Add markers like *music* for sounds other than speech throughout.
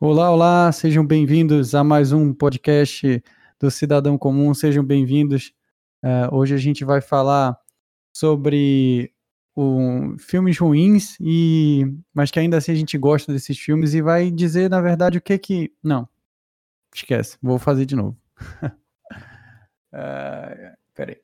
Olá, olá, sejam bem-vindos a mais um podcast do Cidadão Comum, sejam bem-vindos. Uh, hoje a gente vai falar sobre filmes ruins, e mas que ainda assim a gente gosta desses filmes e vai dizer, na verdade, o que que. Não, esquece, vou fazer de novo. uh, *laughs* peraí.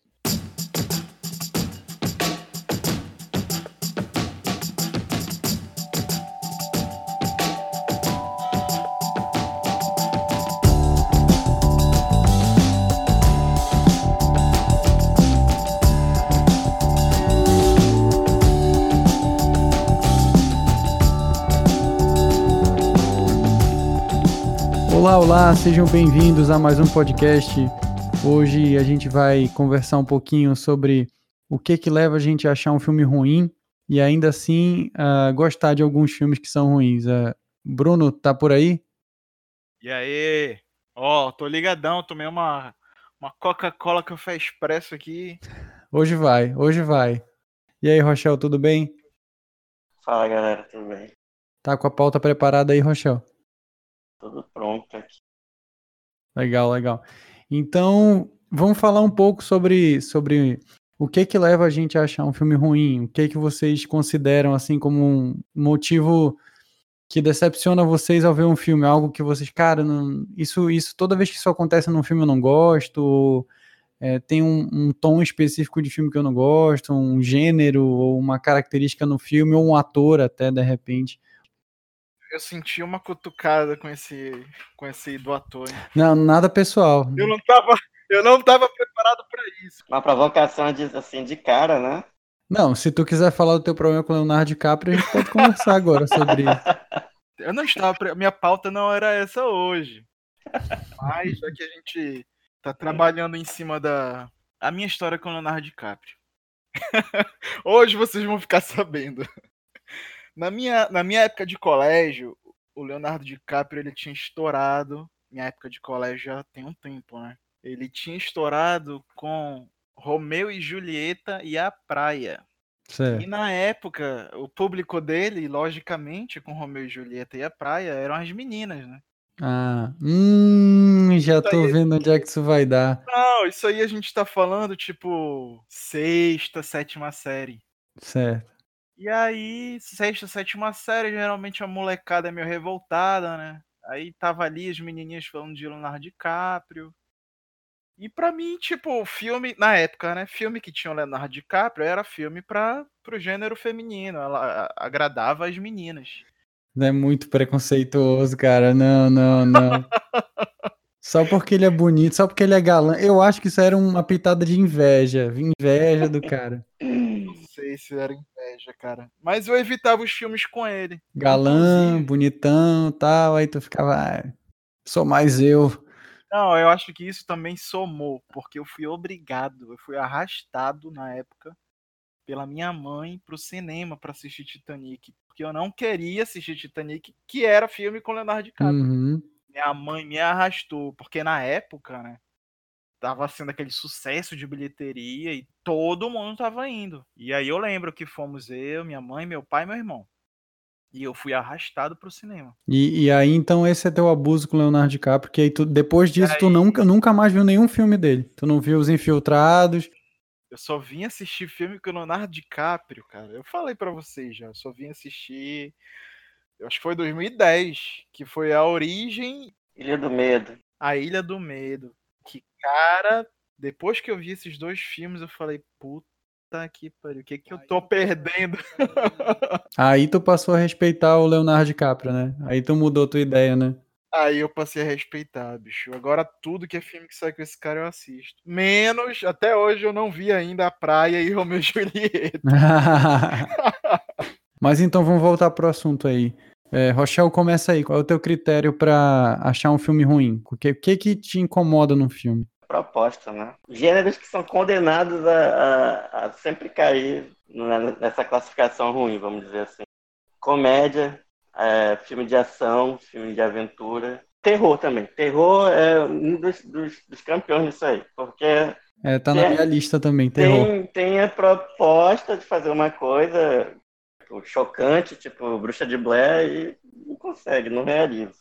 Olá, olá, sejam bem-vindos a mais um podcast. Hoje a gente vai conversar um pouquinho sobre o que que leva a gente a achar um filme ruim e ainda assim uh, gostar de alguns filmes que são ruins. Uh, Bruno, tá por aí? E aí? Ó, oh, tô ligadão, tomei uma, uma Coca-Cola Café Expresso aqui. Hoje vai, hoje vai. E aí, Rochelle, tudo bem? Fala, galera, tudo bem? Tá com a pauta preparada aí, Rochelle? tudo pronto aqui. Legal, legal. Então, vamos falar um pouco sobre, sobre o que que leva a gente a achar um filme ruim? O que que vocês consideram assim como um motivo que decepciona vocês ao ver um filme? Algo que vocês, cara, não, isso, isso toda vez que isso acontece num filme eu não gosto, ou, é, tem um, um, tom específico de filme que eu não gosto, um gênero, ou uma característica no filme, ou um ator até, de repente eu senti uma cutucada com esse, com esse do ator. Hein? Não, nada pessoal. Eu não tava, eu não tava preparado para isso. Uma provocação de, assim de cara, né? Não, se tu quiser falar do teu problema com o Leonardo DiCaprio, a gente pode conversar agora sobre isso. *laughs* Eu não estava, minha pauta não era essa hoje. Mas já que a gente tá trabalhando em cima da a minha história com o Leonardo DiCaprio. *laughs* hoje vocês vão ficar sabendo. Na minha, na minha época de colégio, o Leonardo DiCaprio ele tinha estourado. Minha época de colégio já tem um tempo, né? Ele tinha estourado com Romeu e Julieta e a Praia. Certo. E na época, o público dele, logicamente, com Romeu e Julieta e a Praia, eram as meninas, né? Ah, hum, já isso tô aí... vendo onde é que isso vai dar. Não, isso aí a gente tá falando, tipo, sexta, sétima série. Certo. E aí, sexta, sétima série, geralmente a molecada é meio revoltada, né? Aí tava ali as menininhas falando de Leonardo DiCaprio. E pra mim, tipo, filme, na época, né? Filme que tinha o Leonardo DiCaprio era filme pra, pro gênero feminino. Ela agradava as meninas. É muito preconceituoso, cara. Não, não, não. *laughs* só porque ele é bonito, só porque ele é galã. Eu acho que isso era uma pitada de inveja. Inveja do cara. Não sei se era inveja, cara. Mas eu evitava os filmes com ele. Galã, bonitão tal. Aí tu ficava. Ah, sou mais eu. Não, eu acho que isso também somou, porque eu fui obrigado, eu fui arrastado na época pela minha mãe pro cinema para assistir Titanic, porque eu não queria assistir Titanic, que era filme com Leonardo DiCaprio. Uhum. Minha mãe me arrastou, porque na época, né, tava sendo aquele sucesso de bilheteria e todo mundo tava indo. E aí eu lembro que fomos eu, minha mãe, meu pai e meu irmão. E eu fui arrastado pro cinema. E, e aí, então, esse é teu abuso com o Leonardo DiCaprio, porque aí tu, depois disso, aí... tu nunca, nunca mais viu nenhum filme dele. Tu não viu Os Infiltrados. Eu só vim assistir filme com o Leonardo DiCaprio, cara. Eu falei para vocês já, eu só vim assistir. Eu acho que foi 2010, que foi A Origem. Ilha do Medo. A Ilha do Medo. Cara, depois que eu vi esses dois filmes, eu falei, puta que pariu, o que que eu tô perdendo? Aí tu passou a respeitar o Leonardo DiCaprio, né? Aí tu mudou tua ideia, né? Aí eu passei a respeitar, bicho. Agora tudo que é filme que sai com esse cara eu assisto. Menos, até hoje eu não vi ainda a Praia e Romeu e Julieta. *laughs* Mas então vamos voltar pro assunto aí. É, Rochelle, começa aí. Qual é o teu critério para achar um filme ruim? O que, que, que te incomoda no filme? Proposta, né? Gêneros que são condenados a, a, a sempre cair nessa classificação ruim, vamos dizer assim. Comédia, é, filme de ação, filme de aventura. Terror também. Terror é um dos, dos, dos campeões nisso aí, porque é, tá na minha lista também, terror. Tem, tem a proposta de fazer uma coisa tipo, chocante, tipo Bruxa de Blair, e não consegue, não realiza.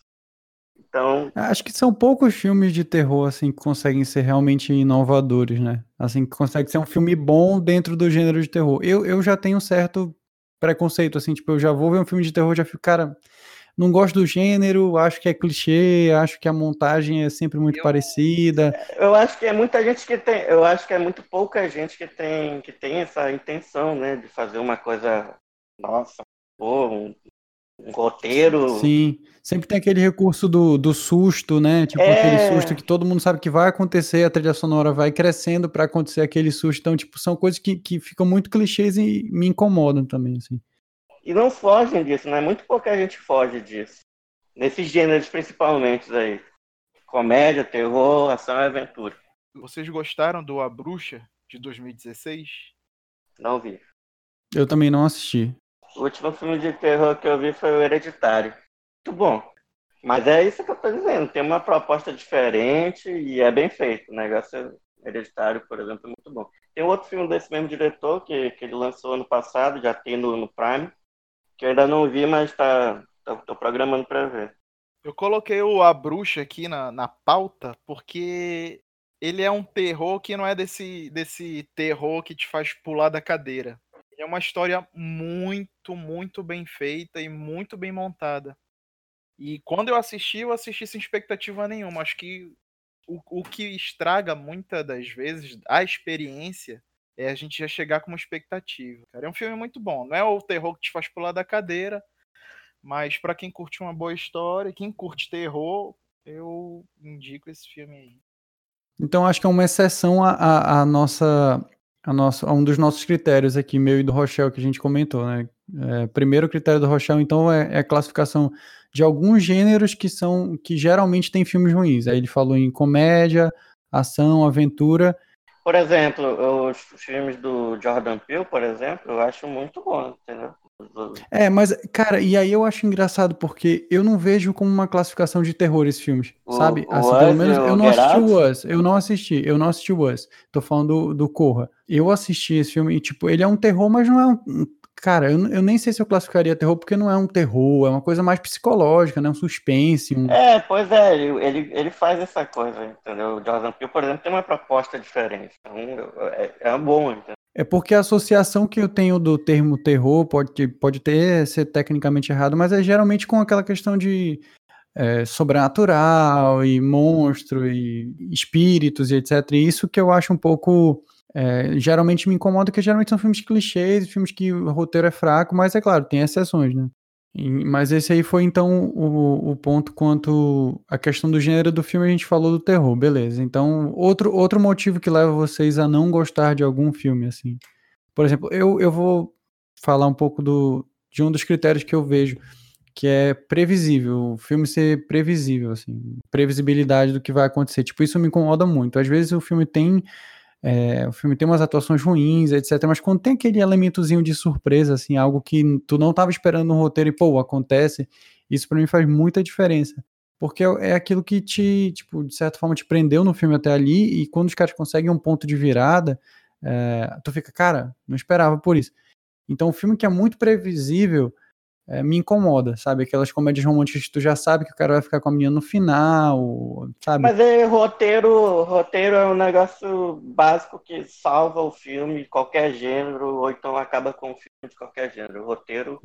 Então, Acho que são poucos filmes de terror assim que conseguem ser realmente inovadores, né? Assim, que consegue ser um filme bom dentro do gênero de terror. Eu, eu já tenho um certo preconceito, assim, tipo, eu já vou ver um filme de terror, já fico, cara, não gosto do gênero, acho que é clichê, acho que a montagem é sempre muito Eu- parecida. eu acho que é muita gente que tem, eu acho que é muito pouca gente que tem, que tem essa intenção, né, de fazer uma coisa, nossa, pô, um, um roteiro. Sim, sempre tem aquele recurso do, do susto, né? Tipo, É. aquele susto que todo mundo sabe que vai acontecer, a trilha sonora vai crescendo pra acontecer aquele susto. Então, tipo, são coisas que, que ficam muito clichês e me incomodam também, assim. E não fogem disso, né? Muito pouca gente foge disso. Nesses gêneros principalmente aí. Comédia, terror, ação e aventura. Vocês gostaram do A Bruxa de 2016? Não vi. Eu também não assisti. O último filme de terror que eu vi foi o Hereditário. Muito bom. Mas é isso que eu tô dizendo. Tem uma proposta diferente e é bem feito. O negócio Hereditário, por exemplo, é muito bom. Tem outro filme desse mesmo diretor que, que ele lançou ano passado, já tem no, no Prime, que eu ainda não vi, mas tá, tô, tô programando pra ver. Eu coloquei o A Bruxa aqui na, na pauta porque ele é um terror que não é desse, desse terror que te faz pular da cadeira. É uma história muito, muito bem feita e muito bem montada. E quando eu assisti, eu assisti sem expectativa nenhuma. Acho que o, o que estraga muitas das vezes a experiência é a gente já chegar com uma expectativa. Cara, é um filme muito bom. Não é o terror que te faz pular da cadeira, mas pra quem curte uma boa história, quem curte terror, eu indico esse filme aí. Então, acho que é uma exceção a nossa, a nossa, a um dos nossos critérios aqui, meu e do Rochelle, que a gente comentou, né? É, primeiro critério do Rochelle, então, é, é a classificação de alguns gêneros que são que geralmente tem filmes ruins. Aí ele falou em comédia, ação, aventura. Por exemplo, os filmes do Jordan Peele, por exemplo, eu acho muito bom, entendeu? É, mas, cara, e aí eu acho engraçado porque eu não vejo como uma classificação de terror esses filmes, O- sabe? Assim, pelo menos o eu não assisti o Us, eu não assisti, eu não assisti o Us. Tô falando do, do Corra. Eu assisti esse filme e, tipo, ele é um terror, mas não é um. Cara, eu, eu nem sei se eu classificaria terror porque não é um terror, é uma coisa mais psicológica, né? Um suspense, um. É, pois é, ele, ele, ele faz essa coisa, entendeu? O Jordan Peele, por exemplo, tem uma proposta diferente. Então, é, é bom, entendeu? É porque a associação que eu tenho do termo terror pode, pode ter ser tecnicamente errado, mas é geralmente com aquela questão de é, sobrenatural e monstro e espíritos e etc. E isso que eu acho um pouco. é, geralmente me incomoda, porque geralmente são filmes clichês, filmes que o roteiro é fraco, mas é claro, tem exceções, né? Mas esse aí foi então o, o ponto quanto a questão do gênero do filme, a gente falou do terror, beleza. Então, outro, outro motivo que leva vocês a não gostar de algum filme, assim. Por exemplo, eu, eu vou falar um pouco do, de um dos critérios que eu vejo, que é previsível, o filme ser previsível, assim, previsibilidade do que vai acontecer. Tipo, isso me incomoda muito. Às vezes o filme tem. É, o filme tem umas atuações ruins, etc. Mas quando tem aquele elementozinho de surpresa, assim, algo que tu não estava esperando no roteiro e, pô, acontece, isso pra mim faz muita diferença. Porque é aquilo que te, tipo, de certa forma, te prendeu no filme até ali, e quando os caras conseguem um ponto de virada, é, tu fica, cara, não esperava por isso. Então, um filme que é muito previsível é, me incomoda, sabe? Aquelas comédias românticas que tu já sabe que o cara vai ficar com a menina no final, sabe? Mas é, roteiro, roteiro é um negócio básico que salva o filme de qualquer gênero, ou então acaba com o filme de qualquer gênero. O roteiro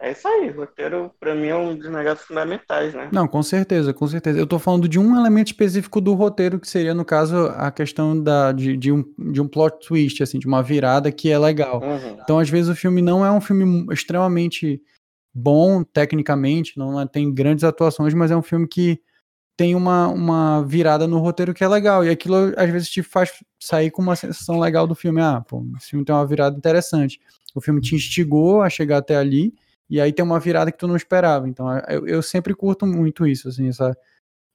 é isso aí. Roteiro, pra mim, é um dos negócios fundamentais, né? Não, com certeza, com certeza. Eu tô falando de um elemento específico do roteiro, que seria, no caso, a questão da, de, de, um, de um plot twist, assim, de uma virada que é legal. Uhum. Então, às vezes, o filme não é um filme extremamente bom tecnicamente, não é- tem grandes atuações, mas é um filme que tem uma, uma virada no roteiro que é legal. E aquilo, às vezes, te faz sair com uma sensação legal do filme. Ah, pô, esse filme tem uma virada interessante. O filme te instigou a chegar até ali, e aí tem uma virada que tu não esperava. Então, eu, eu sempre curto muito isso, assim, essa,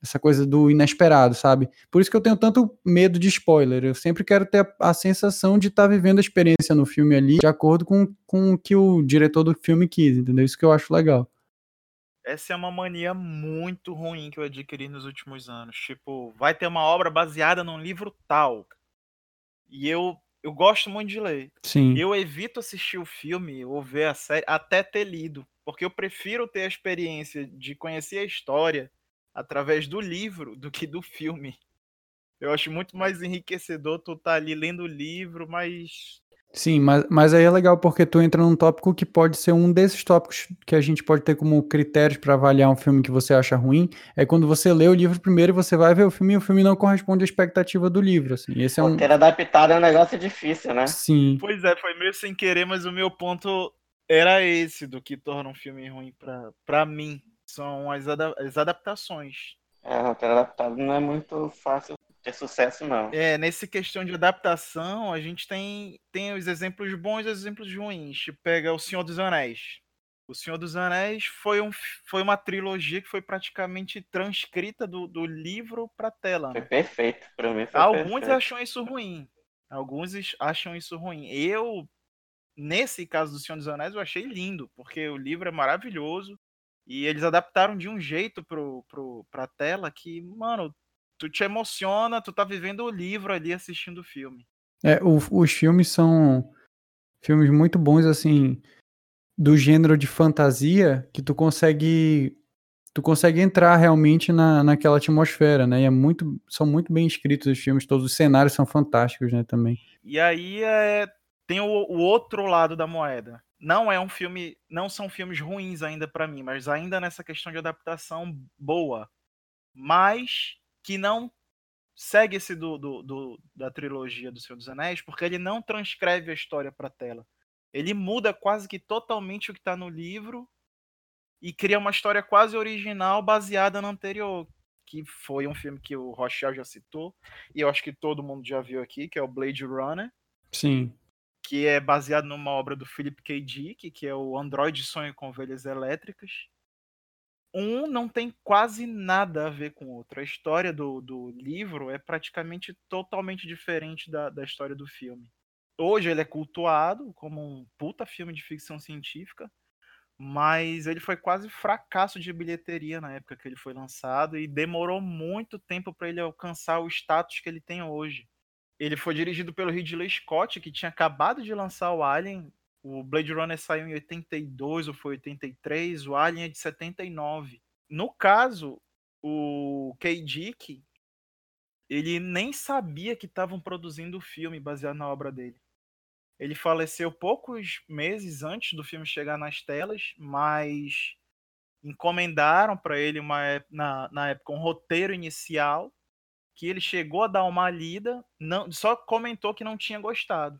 essa coisa do inesperado, sabe? Por isso que eu tenho tanto medo de spoiler. Eu sempre quero ter a, a sensação de estar tá vivendo a experiência no filme ali, de acordo com, com o que o diretor do filme quis, entendeu? Isso que eu acho legal. Essa é uma mania muito ruim que eu adquiri nos últimos anos. Tipo, vai ter uma obra baseada num livro tal. E eu, eu gosto muito de ler. Sim. Eu evito assistir o filme ou ver a série até ter lido. Porque eu prefiro ter a experiência de conhecer a história através do livro do que do filme. Eu acho muito mais enriquecedor tu tá ali lendo o livro, mas Sim, mas, mas aí é legal porque tu entra num tópico que pode ser um desses tópicos que a gente pode ter como critérios para avaliar um filme que você acha ruim. É quando você lê o livro primeiro e você vai ver o filme e o filme não corresponde à expectativa do livro. Assim. Esse é um... Ter adaptado é um negócio difícil, né? Sim. Pois é, foi meio sem querer, mas o meu ponto era esse do que torna um filme ruim para mim. São as, ada as adaptações. É, roteiro adaptado não é muito fácil ter sucesso, não. É, nessa questão de adaptação, a gente tem, tem os exemplos bons e os exemplos ruins. Tipo, pega O Senhor dos Anéis. O Senhor dos Anéis foi, um, foi uma trilogia que foi praticamente transcrita do, do livro para tela. Né? Foi perfeito, para mim foi Alguns perfeito. acham isso ruim. Alguns acham isso ruim. Eu, nesse caso do Senhor dos Anéis, eu achei lindo, porque o livro é maravilhoso. E eles adaptaram de um jeito pro, pro, pra tela que, mano, tu te emociona, tu tá vivendo o livro ali assistindo o filme. É, o, os filmes são filmes muito bons, assim, do gênero de fantasia, que tu consegue tu consegue entrar realmente na, naquela atmosfera, né? E é muito, são muito bem escritos os filmes, todos os cenários são fantásticos, né, também. E aí é, tem o, o outro lado da moeda. Não é um filme, não são filmes ruins ainda para mim, mas ainda nessa questão de adaptação boa. Mas que não segue esse do, do, do, da trilogia do Senhor dos Anéis, porque ele não transcreve a história para tela. Ele muda quase que totalmente o que está no livro e cria uma história quase original baseada no anterior, que foi um filme que o Rochelle já citou, e eu acho que todo mundo já viu aqui, que é o Blade Runner. Sim. Que é baseado numa obra do Philip K. Dick, que é o Android Sonho com Ovelhas Elétricas um não tem quase nada a ver com o outro. A história do, do livro é praticamente totalmente diferente da, da história do filme. Hoje ele é cultuado como um puta filme de ficção científica, mas ele foi quase fracasso de bilheteria na época que ele foi lançado e demorou muito tempo para ele alcançar o status que ele tem hoje. Ele foi dirigido pelo Ridley Scott, que tinha acabado de lançar o Alien o Blade Runner saiu em 82 ou foi 83, o Alien é de 79. No caso, o K. Dick, ele nem sabia que estavam produzindo o filme baseado na obra dele. Ele faleceu poucos meses antes do filme chegar nas telas, mas encomendaram para ele uma, na, na época um roteiro inicial que ele chegou a dar uma lida, não, só comentou que não tinha gostado.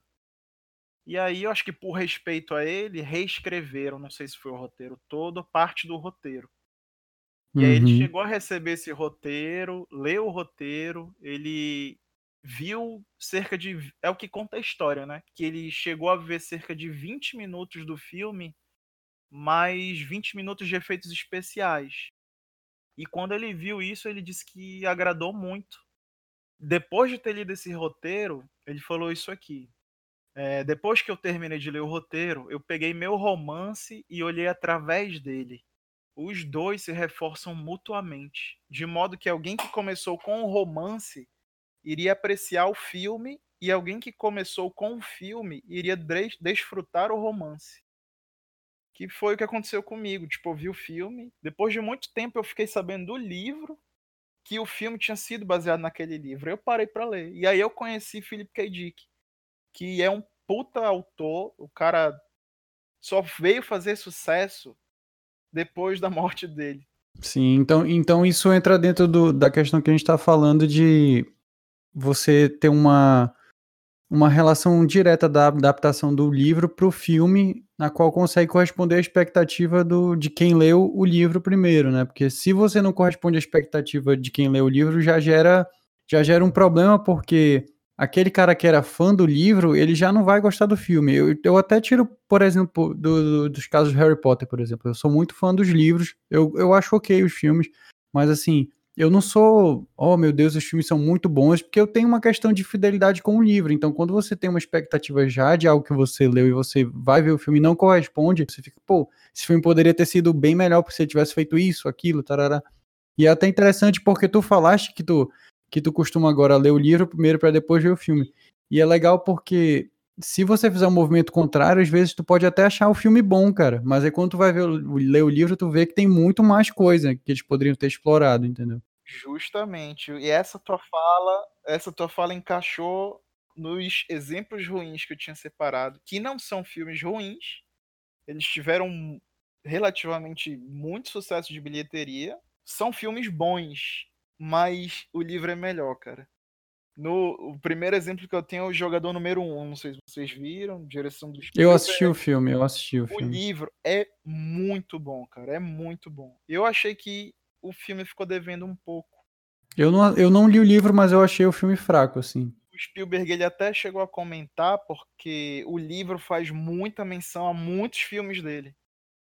E aí eu acho que por respeito a ele, reescreveram, não sei se foi o roteiro todo, parte do roteiro. E uhum. aí ele uhum. chegou a receber esse roteiro, leu o roteiro, ele viu cerca de. É o que conta a história, né? Que ele chegou a ver cerca de 20 minutos do filme, mais 20 minutos de efeitos especiais. E quando ele viu isso, ele disse que agradou muito. Depois de ter lido esse roteiro, ele falou isso aqui. É, depois que eu terminei de ler o roteiro, eu peguei meu romance e olhei através dele. Os dois se reforçam mutuamente, de modo que alguém que começou com o romance iria apreciar o filme e alguém que começou com o filme iria des desfrutar o romance. Que foi o que aconteceu comigo. Tipo, eu vi o filme, depois de muito tempo eu fiquei sabendo do livro que o filme tinha sido baseado naquele livro. Eu parei para ler. E aí eu conheci Philip K. Dick que é um puta autor, o cara só veio fazer sucesso depois da morte dele. Sim, então, então isso entra dentro do, da questão que a gente está falando de você ter uma, uma relação direta da adaptação do livro para o filme, na qual consegue corresponder à expectativa do, de quem leu o livro primeiro, né? Porque se você não corresponde à expectativa de quem leu o livro, já gera, já gera um problema, porque aquele cara que era fã do livro, ele já não vai gostar do filme. Eu, eu até tiro, por exemplo, do, do, dos casos de Harry Potter, por exemplo. Eu sou muito fã dos livros, eu, eu acho ok os filmes, mas assim, eu não sou, oh meu Deus, os filmes são muito bons, porque eu tenho uma questão de fidelidade com o livro. Então, quando você tem uma expectativa já de algo que você leu e você vai ver o filme e não corresponde, você fica, pô, esse filme poderia ter sido bem melhor se você tivesse feito isso, aquilo, tarará. E é até interessante porque tu falaste que tu que tu costuma agora ler o livro primeiro para depois ver o filme. E é legal porque se você fizer um movimento contrário, às vezes tu pode até achar o filme bom, cara. Mas aí quando tu vai ver, ler o livro, tu vê que tem muito mais coisa que eles poderiam ter explorado, entendeu? Justamente. E essa tua fala, essa tua fala encaixou nos exemplos ruins que eu tinha separado, que não são filmes ruins. Eles tiveram relativamente muito sucesso de bilheteria. São filmes bons, mas o livro é melhor, cara. No, o primeiro exemplo que eu tenho é o jogador número 1. Um, não sei se vocês viram, direção do Eu assisti o filme, eu assisti o, o filme. O livro é muito bom, cara. É muito bom. Eu achei que o filme ficou devendo um pouco. Eu não, eu não li o livro, mas eu achei o filme fraco, assim. O Spielberg ele até chegou a comentar porque o livro faz muita menção a muitos filmes dele.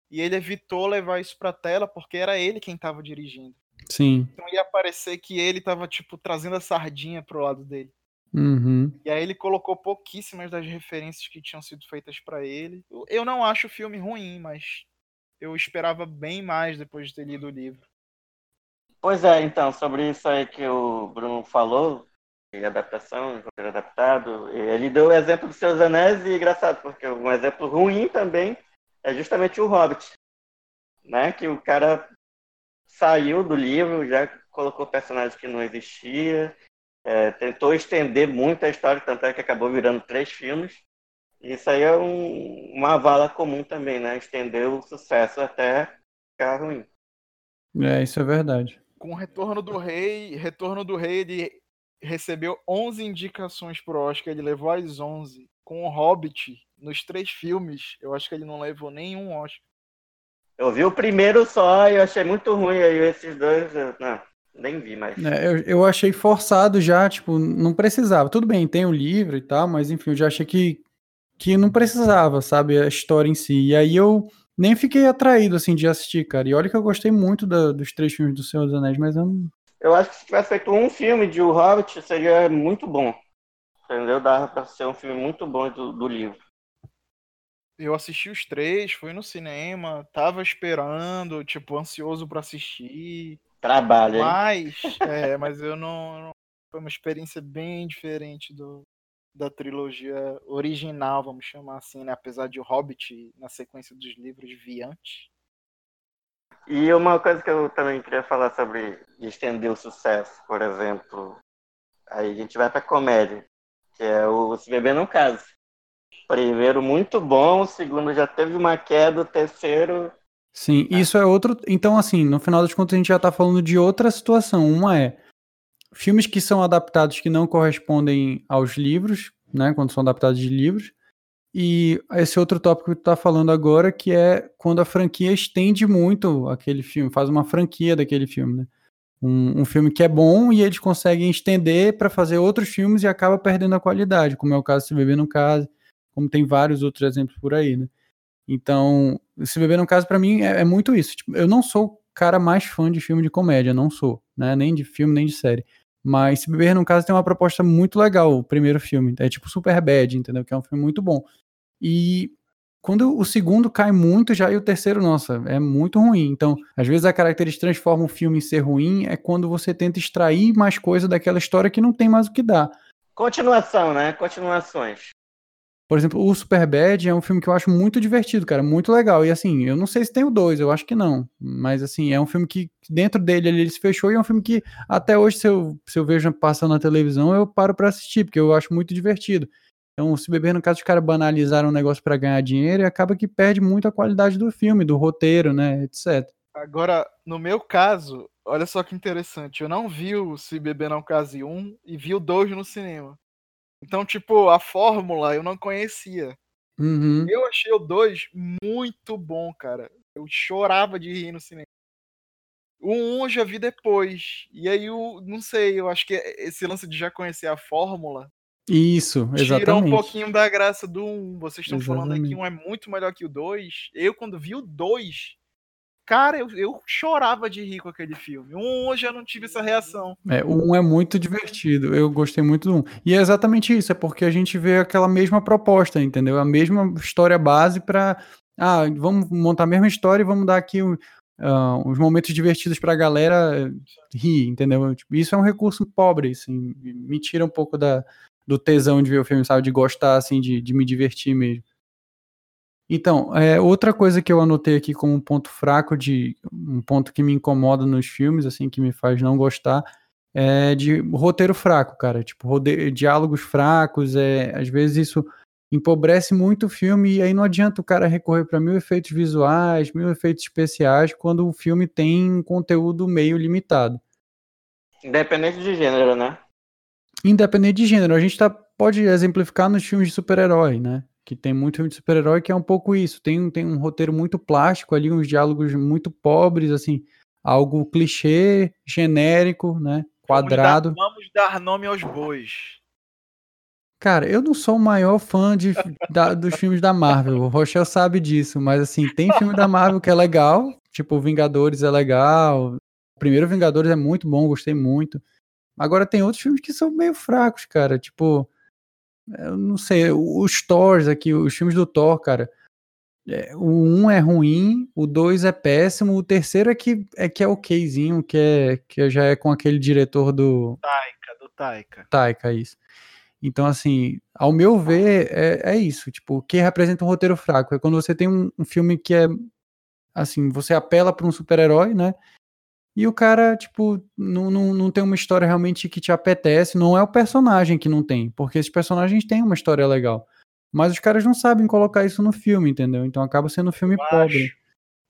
E ele evitou levar isso pra tela porque era ele quem estava dirigindo. Sim. Então ia parecer que ele tava, tipo, trazendo a sardinha pro lado dele. Uhum. E aí ele colocou pouquíssimas das referências que tinham sido feitas para ele. Eu não acho o filme ruim, mas eu esperava bem mais depois de ter lido o livro. Pois é, então, sobre isso aí que o Bruno falou, de adaptação, de adaptado, ele deu o exemplo dos Seus Anéis e engraçado, porque um exemplo ruim também é justamente o Hobbit, né? Que o cara saiu do livro, já colocou personagens que não existia, é, tentou estender muito a história, tanto é que acabou virando três filmes. Isso aí é um, uma vala comum também, né? Estender o sucesso até ficar ruim. É, isso é verdade. Com o Retorno do Rei, Retorno do Rei, ele recebeu 11 indicações pro Oscar, ele levou as 11. Com o Hobbit, nos três filmes, eu acho que ele não levou nenhum Oscar. Eu vi o primeiro só e eu achei muito ruim. Aí esses dois, eu, não, nem vi mais. É, eu, eu achei forçado já, tipo, não precisava. Tudo bem, tem o livro e tal, mas enfim, eu já achei que, que não precisava, sabe, a história em si. E aí eu nem fiquei atraído, assim, de assistir, cara. E olha que eu gostei muito da, dos três filmes do Senhor dos Anéis, mas eu não... Eu acho que se tivesse feito um filme de O Hobbit, seria muito bom. Entendeu? Dava pra ser um filme muito bom do, do livro. Eu assisti os três, fui no cinema, tava esperando, tipo, ansioso para assistir. Trabalho, hein? Mas, *laughs* é, mas eu não, não, Foi uma experiência bem diferente do, da trilogia original, vamos chamar assim, né? Apesar de o Hobbit, na sequência dos livros, vir antes. E uma coisa que eu também queria falar sobre estender o sucesso, por exemplo, aí a gente vai pra comédia, que é o Se Beber Não Case. Primeiro muito bom, segundo já teve uma queda, terceiro. Sim, é. isso é outro. Então, assim, no final das contas, a gente já tá falando de outra situação. Uma é filmes que são adaptados que não correspondem aos livros, né? Quando são adaptados de livros. E esse outro tópico que tu tá falando agora, que é quando a franquia estende muito aquele filme, faz uma franquia daquele filme, né? Um, um filme que é bom e eles conseguem estender para fazer outros filmes e acaba perdendo a qualidade, como é o caso Se Beber no Caso como tem vários outros exemplos por aí, né? Então, Se Beber no Caso, para mim, é, é, muito isso. Tipo, eu não sou o cara mais fã de filme de comédia, não sou, né? Nem de filme, nem de série. Mas Se Beber no Caso tem uma proposta muito legal, o primeiro filme. É tipo Super Bad, entendeu? Que é um filme muito bom. E quando o segundo cai muito, já e o terceiro, nossa, é muito ruim. Então, às vezes a característica transforma o filme em ser ruim é quando você tenta extrair mais coisa daquela história que não tem mais o que dar. Continuação, né? Continuações. Por exemplo, o Superbad é um filme que eu acho muito divertido, cara, muito legal. E assim, eu não sei se tem o dois, eu acho que não. Mas assim, é um filme que dentro dele ele, se fechou e é um filme que até hoje, se eu, se eu vejo passando na televisão, eu paro para assistir, porque eu acho muito divertido. Então, se beber, no caso, os caras banalizaram um negócio para ganhar dinheiro e acaba que perde muito a qualidade do filme, do roteiro, né, etc. Agora, no meu caso, olha só que interessante, eu não vi o Se Beber Não Case 1 e vi o 2 no cinema. Então, tipo, a fórmula eu não conhecia. Uhum. Eu achei o 2 muito bom, cara. Eu chorava de rir no cinema. O 1 um eu já vi depois. E aí, o, não sei, eu acho que esse lance de já conhecer a fórmula. Isso, exatamente. Tira um pouquinho da graça do 1. Um. Vocês estão exatamente. falando aí que um é muito melhor que o 2. Eu, quando vi o 2, Cara, eu, eu chorava de rir com aquele filme. Um hoje eu não tive essa reação. É, um é muito divertido. Eu gostei muito do um. E é exatamente isso, é porque a gente vê aquela mesma proposta, entendeu? A mesma história base para ah, vamos montar a mesma história e vamos dar aqui uh, uns momentos divertidos pra galera rir, entendeu? Tipo, isso é um recurso pobre, assim, me tira um pouco da, do tesão de ver o filme, sabe? De gostar, assim, de, de me divertir mesmo. Então, é, outra coisa que eu anotei aqui como um ponto fraco, de um ponto que me incomoda nos filmes, assim, que me faz não gostar, é de roteiro fraco, cara. Tipo, diálogos fracos, é, às vezes isso empobrece muito o filme e aí não adianta o cara recorrer para mil efeitos visuais, mil efeitos especiais, quando o filme tem um conteúdo meio limitado. Independente de gênero, né? Independente de gênero, a gente tá, pode exemplificar nos filmes de super-herói, né? Que tem muito filme de super-herói que é um pouco isso. Tem, tem um roteiro muito plástico ali, uns diálogos muito pobres, assim, algo clichê, genérico, né? Quadrado. Vamos dar, vamos dar nome aos bois. Cara, eu não sou o maior fã de, da, dos filmes da Marvel. O Rochelle sabe disso, mas assim, tem filme da Marvel que é legal, tipo Vingadores é legal. O primeiro Vingadores é muito bom, gostei muito. Agora tem outros filmes que são meio fracos, cara. Tipo, eu não sei, os Thors aqui, os filmes do Thor, cara. É, o 1 um é ruim, o 2 é péssimo, o terceiro é que é que é okzinho, que, é, que já é com aquele diretor do. Taika, do Taika. Taika, isso. Então, assim, ao meu ver, é, é isso. Tipo, o que representa um roteiro fraco? É quando você tem um, um filme que é. Assim, você apela para um super-herói, né? E o cara, tipo, não, não, não tem uma história realmente que te apetece. Não é o personagem que não tem, porque esses personagens têm uma história legal. Mas os caras não sabem colocar isso no filme, entendeu? Então acaba sendo um filme Eu pobre. acho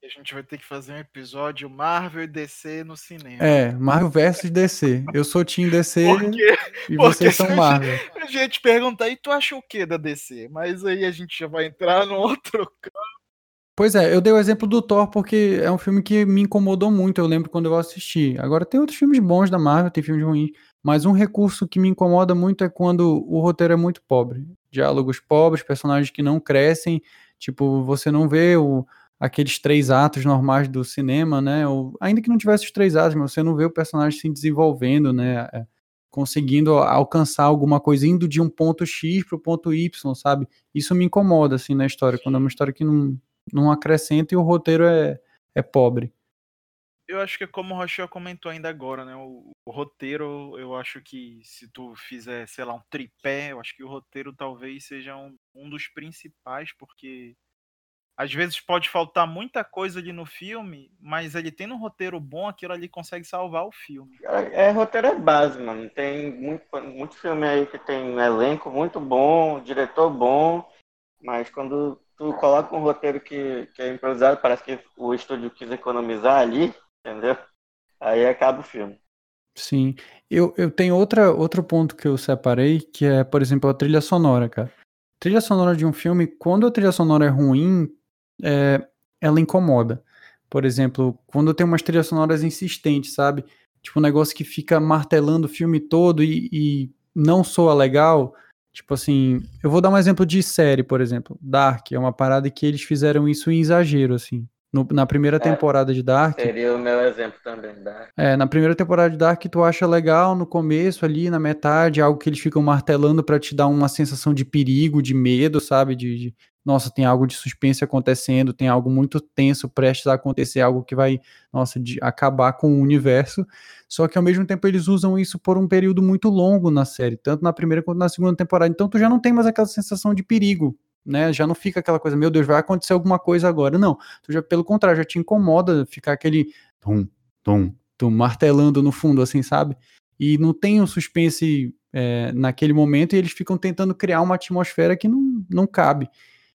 A gente vai ter que fazer um episódio Marvel e DC no cinema. É, Marvel versus DC. Eu sou Team DC *laughs* Porque, e vocês são *laughs* a gente- Marvel. a gente perguntar, e tu acha o que da DC? Mas aí a gente já vai entrar no outro. Pois é, eu dei o exemplo do Thor porque é um filme que me incomodou muito, eu lembro quando eu assisti. Agora tem outros filmes bons da Marvel, tem filmes ruins, mas um recurso que me incomoda muito é quando o roteiro é muito pobre. Diálogos pobres, personagens que não crescem, tipo, você não vê o, aqueles três atos normais do cinema, né? Ou, ainda que não tivesse os três atos, mas você não vê o personagem se desenvolvendo, né? É, conseguindo alcançar alguma coisa, indo de um ponto X para o ponto Y, sabe? Isso me incomoda, assim, na história, quando é uma história que não, não acrescenta e o roteiro é, é pobre. Eu acho que é como o Rochelle comentou ainda agora, né? O, o roteiro, eu acho que se tu fizer, sei lá, um tripé, eu acho que o roteiro talvez seja um, um dos principais, porque às vezes pode faltar muita coisa ali no filme, mas ele tendo um roteiro bom, aquilo ali consegue salvar o filme. É, roteiro é base, mano. Tem muito, muito filme aí que tem um elenco muito bom, diretor bom, mas quando tu coloca um roteiro que, que é improvisado, parece que o estúdio quis economizar ali, entendeu? Aí acaba o filme. Sim. Eu, eu tenho outra, outro ponto que eu separei, que é, por exemplo, a trilha sonora, cara. Trilha sonora de um filme, quando a trilha sonora é ruim, é, ela incomoda. Por exemplo, quando tem umas trilhas sonoras insistentes, sabe? Tipo, um negócio que fica martelando o filme todo e, e não soa legal. Tipo assim, eu vou dar um exemplo de série, por exemplo. Dark é uma parada que eles fizeram isso em exagero, assim. No- na primeira É. temporada de Dark. Seria o meu exemplo também, da É, na primeira temporada de Dark tu acha legal no começo ali, na metade, algo que eles ficam martelando pra te dar uma sensação de perigo, de medo, sabe? De, de, nossa, tem algo de suspense acontecendo, tem algo muito tenso prestes a acontecer, algo que vai, nossa, de acabar com o universo. Só que ao mesmo tempo eles usam isso por um período muito longo na série, tanto na primeira quanto na segunda temporada. Então tu já não tem mais aquela sensação de perigo, né? Já não fica aquela coisa, meu Deus, vai acontecer alguma coisa agora. Não, tu já pelo contrário, já te incomoda ficar aquele tum, tum, tum, martelando no fundo, assim, sabe? E não tem um suspense é, naquele momento e eles ficam tentando criar uma atmosfera que não, não cabe.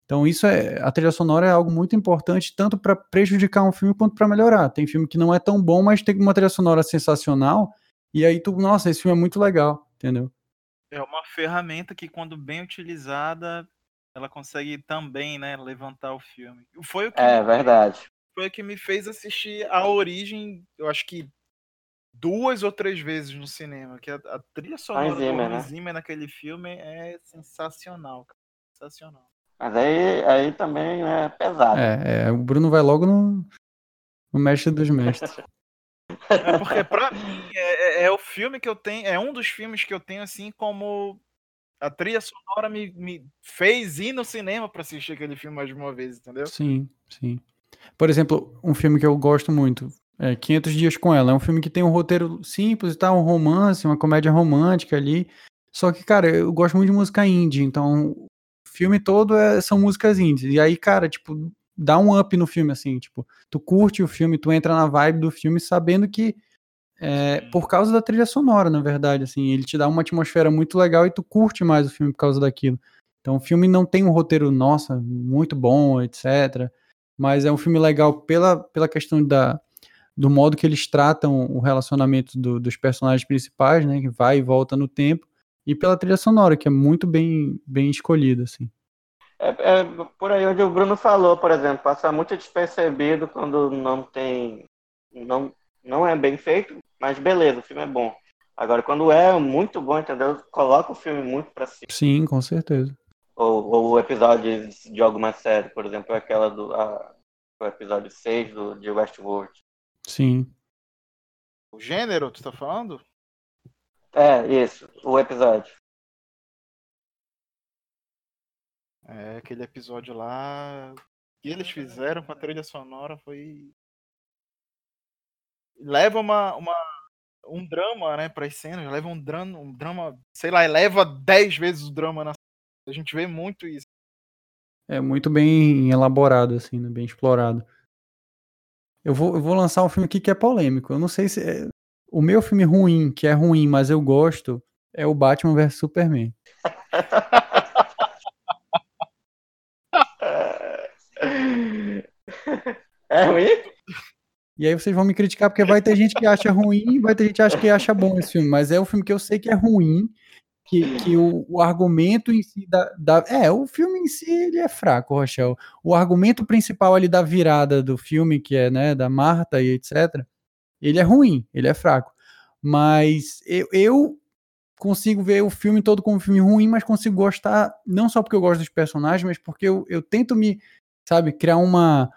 Então isso é a trilha sonora é algo muito importante tanto para prejudicar um filme quanto para melhorar. Tem filme que não é tão bom, mas tem uma trilha sonora sensacional e aí tu, nossa, esse filme é muito legal, entendeu? É uma ferramenta que, quando bem utilizada, ela consegue também, né, levantar o filme. Foi o que, É verdade. foi o que me fez assistir a origem, eu acho que duas ou três vezes no cinema. Que a, a trilha sonora Hans Zimmer, do né? Hans Zimmer naquele filme é sensacional, cara. Sensacional. Mas aí, aí também é pesado. É, é, o Bruno vai logo no, no mestre dos mestres. *laughs* É porque pra mim é, é- é o filme que eu tenho, é um dos filmes que eu tenho assim como a trilha sonora me, me fez ir no cinema pra assistir aquele filme mais de uma vez, entendeu? Sim, sim. Por exemplo, um filme que eu gosto muito, é 500 Dias com Ela. É um filme que tem um roteiro simples e tal, um romance, uma comédia romântica ali. Só que, cara, eu gosto muito de música indie, então o filme todo é, são músicas indies. E aí, cara, tipo, dá um up no filme, assim, tipo, tu curte o filme, tu entra na vibe do filme sabendo que é, por causa da trilha sonora, na verdade, assim, ele te dá uma atmosfera muito legal e tu curte mais o filme por causa daquilo. Então o filme não tem um roteiro, nossa, muito bom, etc. Mas é um filme legal pela, pela questão da, do modo que eles tratam o relacionamento do, dos personagens principais, né, que vai e volta no tempo, e pela trilha sonora, que é muito bem, bem escolhida, assim. É, é, por aí onde o Bruno falou, por exemplo, passa muito despercebido quando não tem. Não, não é bem feito, mas beleza, o filme é bom. Agora, quando é muito bom, entendeu? Coloca o filme muito pra cima. Sim, com certeza. Ou, ou episódios de alguma série, por exemplo, aquela do. A, o episódio 6 do, de Westworld. Sim. O gênero, tu tá falando? É, isso, o episódio. É, aquele episódio lá. O que eles fizeram com a trilha sonora foi. Leva uma, uma, um drama, né, para as cenas, leva um drama, um drama, sei lá, eleva dez vezes o drama na A gente vê muito isso. É muito bem elaborado, assim, né? bem explorado. Eu vou, eu vou lançar um filme aqui que é polêmico. Eu não sei se. É... O meu filme ruim, que é ruim, mas eu gosto, é o Batman vs Superman. *laughs* É ruim? E aí vocês vão me criticar porque vai ter gente que acha ruim, vai ter gente que acha que acha bom esse filme, mas é um filme que eu sei que é ruim, que, que o, o argumento em si da, da, É, o filme em si ele é fraco, Rochelle. O argumento principal ali da virada do filme, que é, né, da Marta e etc., ele é ruim, ele é fraco. Mas eu, eu consigo ver o filme todo como um filme ruim, mas consigo gostar, não só porque eu gosto dos personagens, mas porque eu, eu tento me, sabe, criar uma,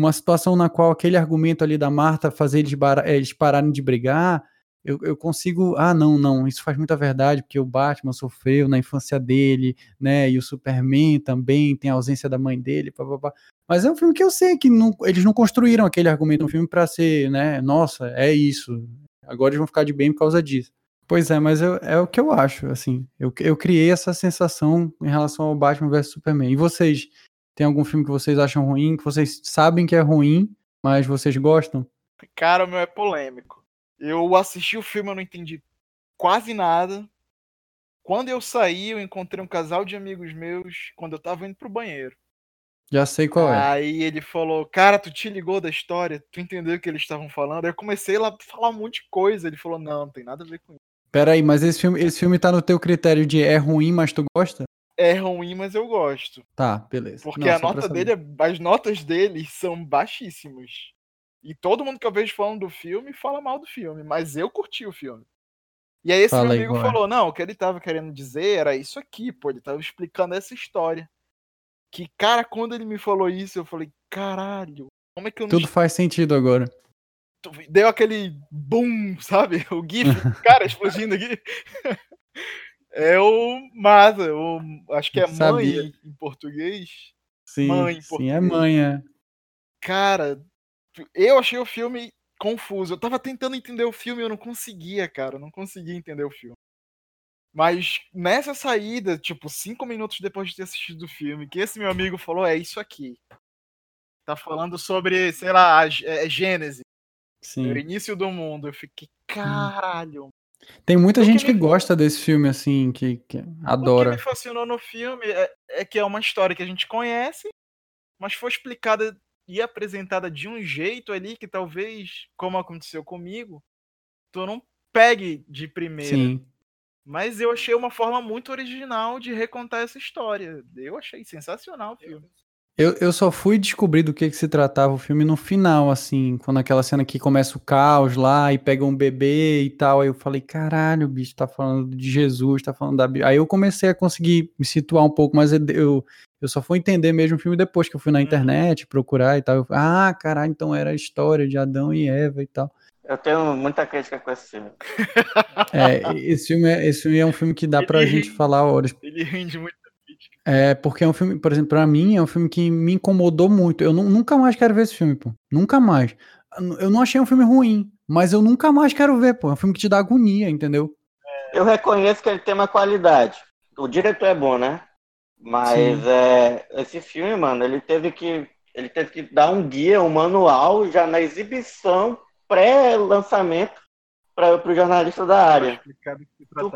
uma situação na qual aquele argumento ali da Marta fazer eles, bar, eles pararem de brigar eu, eu consigo, ah, não, não, isso faz muita verdade, porque o Batman sofreu na infância dele, né, e o Superman também tem a ausência da mãe dele, papapá. Mas é um filme que eu sei que não, eles não construíram aquele argumento no filme para ser, né, nossa, é isso, agora eles vão ficar de bem por causa disso. Pois é, mas eu, é o que eu acho, assim, eu, eu criei essa sensação em relação ao Batman vs Superman. E vocês, tem algum filme que vocês acham ruim, que vocês sabem que é ruim, mas vocês gostam? Cara, o meu é polêmico. Eu assisti o filme, eu não entendi quase nada. Quando eu saí, eu encontrei um casal de amigos meus quando eu tava indo pro banheiro. Já sei qual é. Aí ele falou, cara, tu te ligou da história? Tu entendeu o que eles estavam falando? Aí eu comecei lá a falar um monte de coisa. Ele falou, não, não tem nada a ver com isso. Peraí, mas esse filme, esse filme tá no teu critério de é ruim, mas tu gosta? É ruim, mas eu gosto. Tá, beleza. Porque não, a nota dele, é, as notas dele são baixíssimas. E todo mundo que eu vejo falando do filme fala mal do filme, mas eu curti o filme. E aí esse Fala meu amigo igual. falou: não, o que ele tava querendo dizer era isso aqui, pô, ele tava explicando essa história. Que, cara, quando ele me falou isso, eu falei, caralho, como é que eu não. Tudo faz sentido agora. Deu aquele boom, sabe? *laughs* O GIF, cara, explodindo aqui. É o Masa, o, acho que é Sabia. mãe em português. Sim, mãe em português. sim, é mãe, é. Cara, eu achei o filme confuso. Eu tava tentando entender o filme e eu não conseguia, cara. Eu não conseguia entender o filme. Mas nessa saída, tipo, cinco minutos depois de ter assistido o filme, que esse meu amigo falou, é isso aqui. Tá falando sobre, sei lá, a, é, é Gênesis. Sim. O início do mundo. Eu fiquei, caralho. Tem muita gente que, me... gosta desse filme, assim, que, que adora. O que me fascinou no filme é, é que é uma história que a gente conhece, mas foi explicada e apresentada de um jeito ali que talvez, como aconteceu comigo, tu não pegue de primeira. Sim. Mas eu achei uma forma muito original de recontar essa história. Eu achei sensacional o filme. Eu, eu só fui descobrir do que, que se tratava o filme no final, assim, quando aquela cena que começa o caos lá e pega um bebê e tal. Aí eu falei, caralho, o bicho tá falando de Jesus, tá falando da Aí eu comecei a conseguir me situar um pouco, mas eu, eu só fui entender mesmo o filme depois que eu fui na uhum. internet procurar e tal. Eu, ah, caralho, então era a história de Adão e Eva e tal. Eu tenho muita crítica com esse filme. É, esse filme é, esse filme é um filme que dá ele pra rende, gente falar horas. Ele rende muita crítica. É, porque é um filme, por exemplo, pra mim, é um filme que me incomodou muito. Eu nunca mais quero ver esse filme, pô. Nunca mais. Eu não achei um filme ruim, mas eu nunca mais quero ver, pô. É um filme que te dá agonia, entendeu? eu reconheço que ele tem uma qualidade. O diretor é bom, né? Mas é, esse filme, mano, ele teve que ele teve que dar um guia, um manual já na exibição pré-lançamento para o jornalista da área. Não,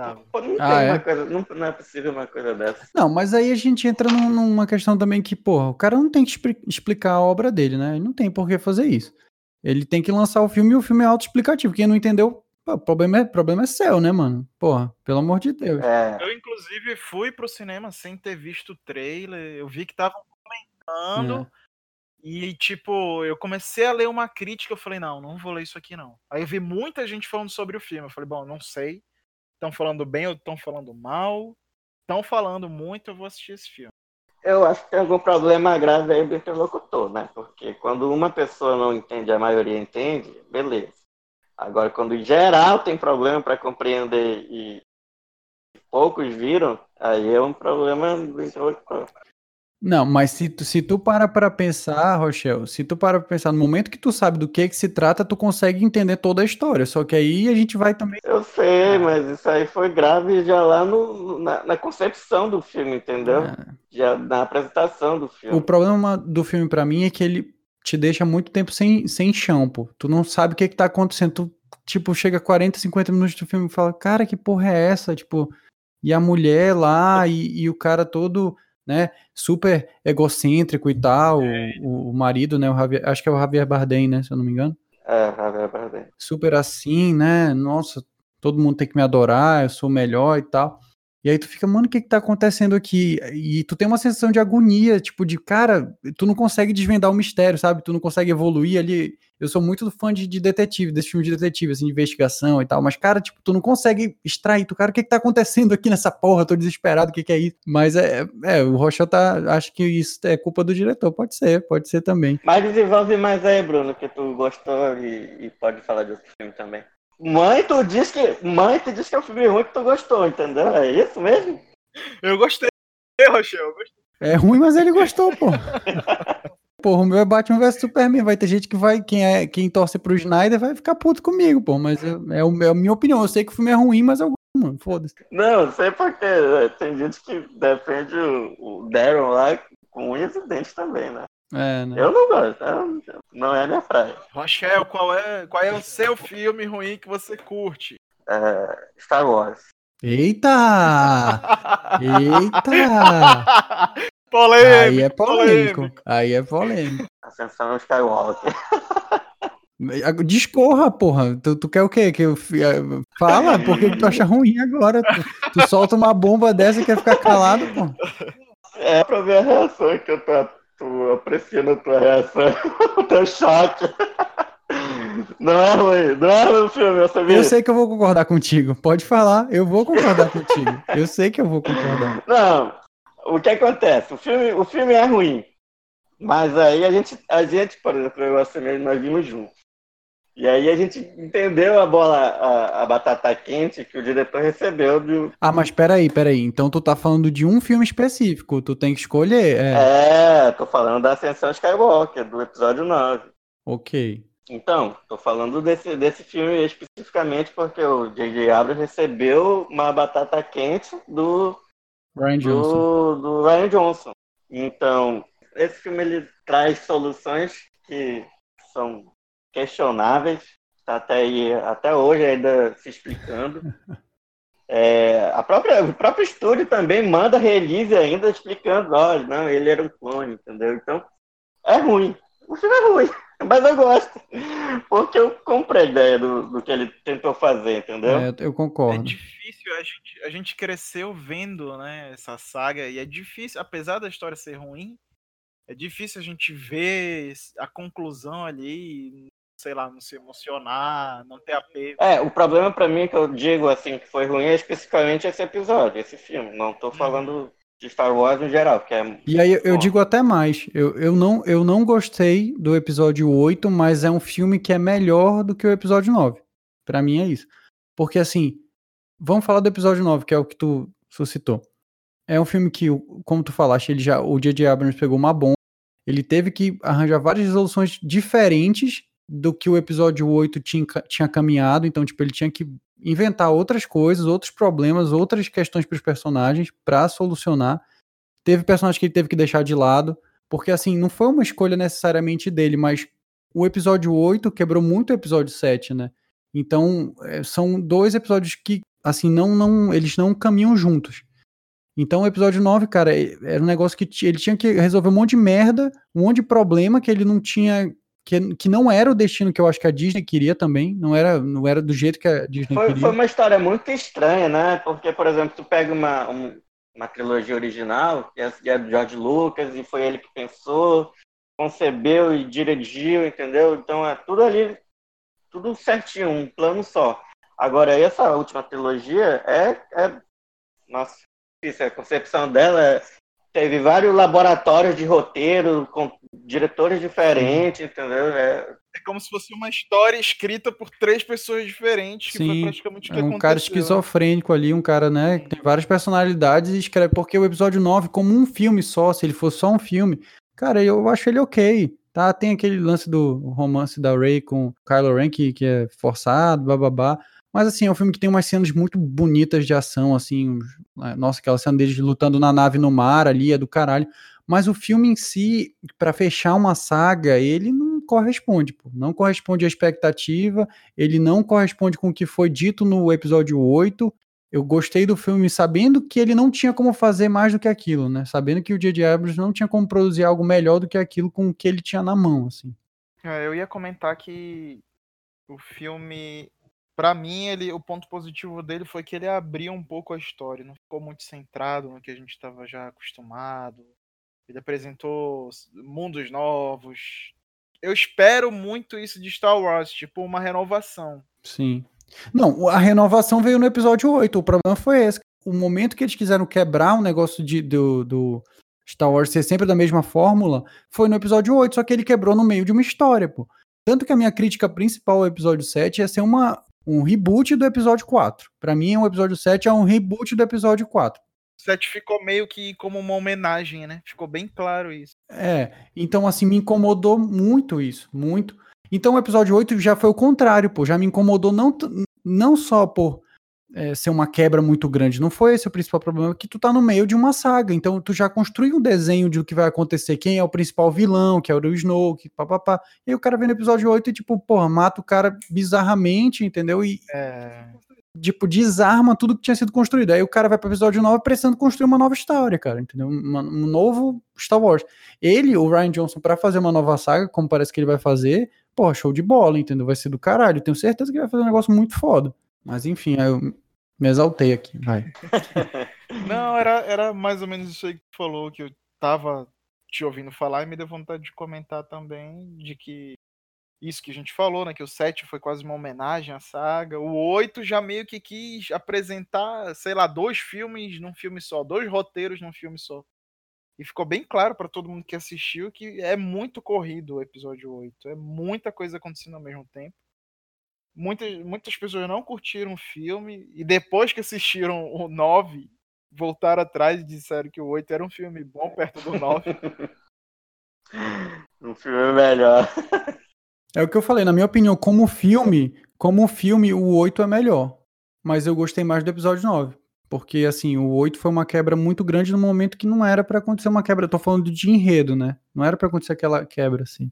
ah, é? coisa, não, não, é possível uma coisa dessa. Não, mas aí a gente entra num, numa questão também que, porra, o cara não tem que explicar a obra dele, né? Ele não tem por que fazer isso. Ele tem que lançar o filme e o filme é autoexplicativo. Quem não entendeu, o problema é, problema é seu, né, mano? Porra, pelo amor de Deus. É. Eu, inclusive, fui pro cinema sem ter visto o trailer. Eu vi que estavam comentando. É. E, tipo, eu comecei a ler uma crítica, eu falei, não, não vou ler isso aqui, não. Aí eu vi muita gente falando sobre o filme. Eu falei, bom, não sei. Estão falando bem ou estão falando mal? Estão falando muito, eu vou assistir esse filme. Eu acho que tem algum problema grave aí do interlocutor, né? Porque quando uma pessoa não entende, a maioria entende, beleza. Agora, quando geral tem problema para compreender e poucos viram, aí é um problema do interlocutor. Não, mas se tu, se tu para para pensar, Rochelle, se tu para pra pensar, no momento que tu sabe do que que se trata, tu consegue entender toda a história. Só que aí a gente vai também. Eu sei, mas isso aí foi grave já lá no, na, na concepção do filme, entendeu? É. Já na apresentação do filme. O problema do filme para mim é que ele te deixa muito tempo sem, sem chão, pô. Tu não sabe o que que tá acontecendo. Tu, tipo, chega 40, 50 minutos do filme e fala, cara, que porra é essa? Tipo, e a mulher lá, e, e o cara todo né, super egocêntrico e tal, é. o, o, marido, né, o Javier, acho que é o Javier Bardem, né, se eu não me engano. É, Javier Bardem. Super assim, né, nossa, todo mundo tem que me adorar, eu sou melhor e tal. E aí tu fica, mano, o que que tá acontecendo aqui? E tu tem uma sensação de agonia, tipo, de cara, tu não consegue desvendar o mistério, sabe? Tu não consegue evoluir ali. Eu sou muito fã de, de detetive, desse filme de detetive, assim, de investigação e tal. Mas, cara, tipo, tu não consegue extrair, tu, cara, o que que tá acontecendo aqui nessa porra? Tô desesperado, o que que é isso? Mas é, é o Rocha tá, acho que isso é culpa do diretor, pode ser, pode ser também. Mas desenvolve mais aí, Bruno, que tu gostou e, e pode falar de outro filme também. Mãe, tu disse que. Mãe, tu disse que é um filme ruim que tu gostou, entendeu? É isso mesmo? Eu gostei, Rochelle, eu gostei. É ruim, mas ele gostou, pô. Porra, o meu é Batman vs Superman. Vai ter gente que vai. Quem, é, quem torce pro Snyder vai ficar puto comigo, pô. Mas é, é, o, é a minha opinião. Eu sei que o filme é ruim, mas eu gosto, mano. Foda-se. Não, sei porque tem gente que defende o, o Daryl lá com unhas e dentes também, né? É, né? Eu não gosto, não é minha praia. Rochelle, qual é, qual é o seu filme ruim que você curte? É, Star Wars. Eita! Eita! *laughs* polêmico! Aí é polêmico. polêmico. Aí é polêmico. Ascensão Skywalker. *laughs* Discorra, porra. Tu, tu, quer o quê? Que eu, fala, por que tu acha ruim agora? Tu, tu solta uma bomba dessa e quer ficar calado, porra. É pra ver a reação que eu tô Apreciando a tua reação, *laughs* o teu choque. Não é ruim, não é ruim o filme, eu sabia. Eu sei que eu vou concordar contigo. Pode falar, eu vou concordar contigo. Eu sei que eu vou concordar. Não, o que acontece? O filme, o filme é ruim. Mas aí a gente, a gente, por exemplo, eu e nós vimos juntos. E aí a gente entendeu a bola, a, a, batata quente que o diretor recebeu do. Ah, mas peraí, peraí. Então tu tá falando de um filme específico, tu tem que escolher. É, é tô falando da Ascensão Skywalker, do episódio 9. Ok. Então, tô falando desse, desse filme especificamente porque o J.J. Abrams recebeu uma batata quente do Ryan Johnson. Do, do Ryan Johnson. Então, esse filme ele traz soluções que são questionáveis, está até, aí, até hoje ainda se explicando. *laughs* É, a própria, o próprio estúdio também manda release ainda explicando, olha, não, ele era um clone, entendeu? Então, é ruim. O filme é ruim, *laughs* mas eu gosto. Porque eu compro a ideia do, do que ele tentou fazer, entendeu? É, eu concordo. É difícil, a gente, a gente cresceu vendo né, essa saga, e é difícil, apesar da história ser ruim, é difícil a gente ver a conclusão ali sei lá, não se emocionar, não ter apego. É, o problema para mim que eu digo assim que foi ruim é especificamente esse episódio, esse filme. Não tô uhum. falando de Star Wars em geral, que é E aí eu digo até mais, eu, eu, não, eu não gostei do episódio 8, mas é um filme que é melhor do que o episódio 9. Para mim é isso. Porque assim, vamos falar do episódio 9, que é o que tu suscitou. É um filme que, como tu falaste, ele já o J.J. Abrams pegou uma bomba, ele teve que arranjar várias resoluções diferentes do que o episódio 8 tinha, tinha caminhado, então, tipo, ele tinha que inventar outras coisas, outros problemas, outras questões para os personagens para solucionar. Teve personagens que ele teve que deixar de lado, porque assim, não foi uma escolha necessariamente dele, mas o episódio 8 quebrou muito o episódio 7, né? Então, é, são dois episódios que, assim, não, não, eles não caminham juntos. Então, o episódio 9, cara, é, era um negócio que ele tinha que resolver um monte de merda, um monte de problema que ele não tinha. Que, que não era o destino que eu acho que a Disney queria também, não era, não era do jeito que a Disney foi, queria. Foi uma história muito estranha, né? Porque, por exemplo, tu pega uma, um, uma trilogia original, que é do George Lucas, e foi ele que pensou, concebeu e dirigiu, entendeu? Então é tudo ali, tudo certinho, um plano só. Agora, essa última trilogia é, é nossa, a concepção dela é, teve vários laboratórios de roteiro com diretores diferentes, Sim. entendeu? É... é... como se fosse uma história escrita por três pessoas diferentes, que Sim, foi praticamente o que é um cara esquizofrênico ali, um cara, né, que tem várias personalidades e escreve, porque o episódio 9, como um filme só, se ele fosse só um filme, cara, eu acho ele ok, tá? Tem aquele lance do romance da Ray com Kylo Ren que, que é forçado, bababá, mas assim, é um filme que tem umas cenas muito bonitas de ação, assim. Né, nossa, aquela cena deles lutando na nave no mar ali é do caralho. Mas o filme em si, para fechar uma saga, ele não corresponde, pô. Não corresponde à expectativa, ele não corresponde com o que foi dito no episódio 8. Eu gostei do filme sabendo que ele não tinha como fazer mais do que aquilo, né? Sabendo que o J.J. Abrams não tinha como produzir algo melhor do que aquilo com o que ele tinha na mão, assim. É, eu ia comentar que o filme para mim, ele, o ponto positivo dele foi que ele abriu um pouco a história, não ficou muito centrado no que a gente estava já acostumado. Ele apresentou mundos novos. Eu espero muito isso de Star Wars, tipo uma renovação. Sim. Não, a renovação veio no episódio 8. O problema foi esse. O momento que eles quiseram quebrar um negócio de, do, do Star Wars ser sempre da mesma fórmula foi no episódio 8, só que ele quebrou no meio de uma história, pô. Tanto que a minha crítica principal ao episódio 7 é ser uma, um reboot do episódio 4. Para mim, o episódio 7 é um reboot do episódio 4. O 7 ficou meio que como uma homenagem, né? Ficou bem claro isso. É, então assim, me incomodou muito isso, muito. Então o episódio 8 já foi o contrário, pô, já me incomodou não, não só por é, ser uma quebra muito grande. Não foi esse o principal problema, é que tu tá no meio de uma saga. Então tu já construi um desenho de o que vai acontecer, quem é o principal vilão, que é o Snow, que papapá. E aí o cara vem no episódio 8 e, tipo, porra, mata o cara bizarramente, entendeu? E. É... Tipo, desarma tudo que tinha sido construído. Aí o cara vai pro episódio 9 precisando construir uma nova história, cara, entendeu? Uma, um novo Star Wars. Ele, o Ryan Johnson, para fazer uma nova saga, como parece que ele vai fazer, porra, show de bola, entendeu? Vai ser do caralho. Tenho certeza que vai fazer um negócio muito foda. Mas enfim, aí eu me exaltei aqui, vai. *laughs* Não, era, era mais ou menos isso aí que tu falou, que eu tava te ouvindo falar e me deu vontade de comentar também de que isso que a gente falou, né? Que o 7 foi quase uma homenagem à saga. O 8 já meio que quis apresentar, sei lá, dois filmes num filme só, dois roteiros num filme só. E ficou bem claro para todo mundo que assistiu que é muito corrido o episódio 8. É muita coisa acontecendo ao mesmo tempo muitas, muitas pessoas não curtiram o filme e depois que assistiram o 9, voltaram atrás e disseram que o 8 era um filme bom perto do 9. *laughs* um filme melhor. É o que eu falei, na minha opinião, como filme, como filme, o 8 é melhor. Mas eu gostei mais do episódio 9. Porque, assim, o 8 foi uma quebra muito grande no momento que não era para acontecer uma quebra. Eu tô falando de enredo, né? Não era para acontecer aquela quebra, assim.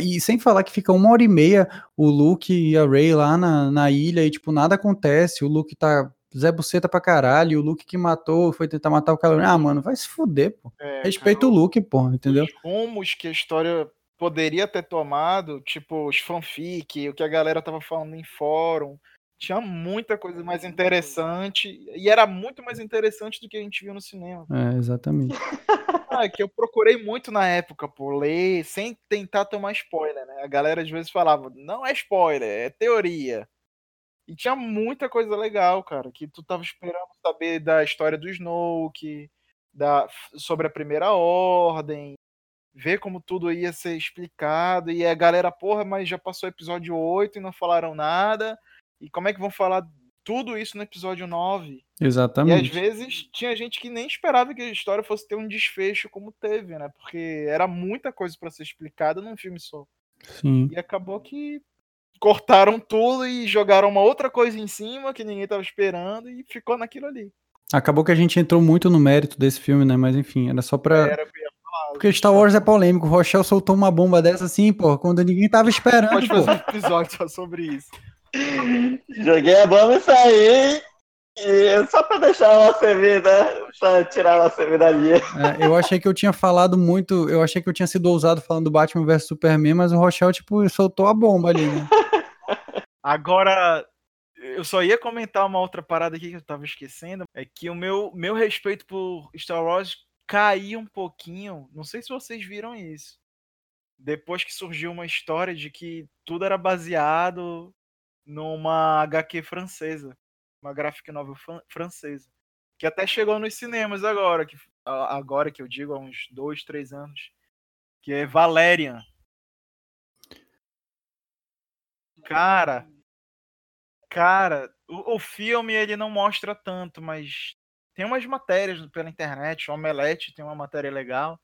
E sem falar que fica uma hora e meia o Luke e a Ray lá na, na ilha e, tipo, nada acontece. O Luke tá Zé Buceta pra caralho. O Luke que matou foi tentar matar o Kylo Ah, mano, vai se fuder, pô. É, Respeita cara, o Luke, pô, entendeu? Os rumos que a história poderia ter tomado, tipo, os fanfic, o que a galera tava falando em fórum. Tinha muita coisa mais interessante. E era muito mais interessante do que a gente viu no cinema. É, exatamente. *laughs* Ah, é que eu procurei muito na época, por ler, sem tentar tomar spoiler, né? A galera às vezes falava, não é spoiler, é teoria. E tinha muita coisa legal, cara, que tu tava esperando saber da história do Snoke, da, sobre a Primeira Ordem, ver como tudo ia ser explicado, e a galera, porra, mas já passou o episódio 8 e não falaram nada, e como é que vão falar tudo isso no episódio 9. Exatamente. E às vezes tinha gente que nem esperava que a história fosse ter um desfecho como teve, né? Porque era muita coisa para ser explicada num filme só. Sim. E acabou que cortaram tudo e jogaram uma outra coisa em cima que ninguém tava esperando e ficou naquilo ali. Acabou que a gente entrou muito no mérito desse filme, né? Mas enfim, era só pra. Porque Star Wars é polêmico. O Rochelle soltou uma bomba dessa assim, pô, quando ninguém tava esperando, Pode pô. fazer um episódio só sobre isso. Joguei a bomba e saí. E só pra deixar ela servir, né? Pra tirar ela servir dali. É, eu achei que eu tinha falado muito, eu achei que eu tinha sido ousado falando do Batman vs Superman, mas o Rochelle, tipo, soltou a bomba ali, né? *laughs* Agora, eu só ia comentar uma outra parada aqui que eu tava esquecendo. É que o meu, meu respeito por Star Wars caiu um pouquinho. Não sei se vocês viram isso. Depois que surgiu uma história de que tudo era baseado numa HQ francesa. Uma graphic novel fran- francesa. Que até chegou nos cinemas agora. Que, agora que eu digo, há uns dois, três anos. Que é Valerian. Cara, Cara, o, o filme ele não mostra tanto, mas tem umas matérias pela internet. O Omelete tem uma matéria legal.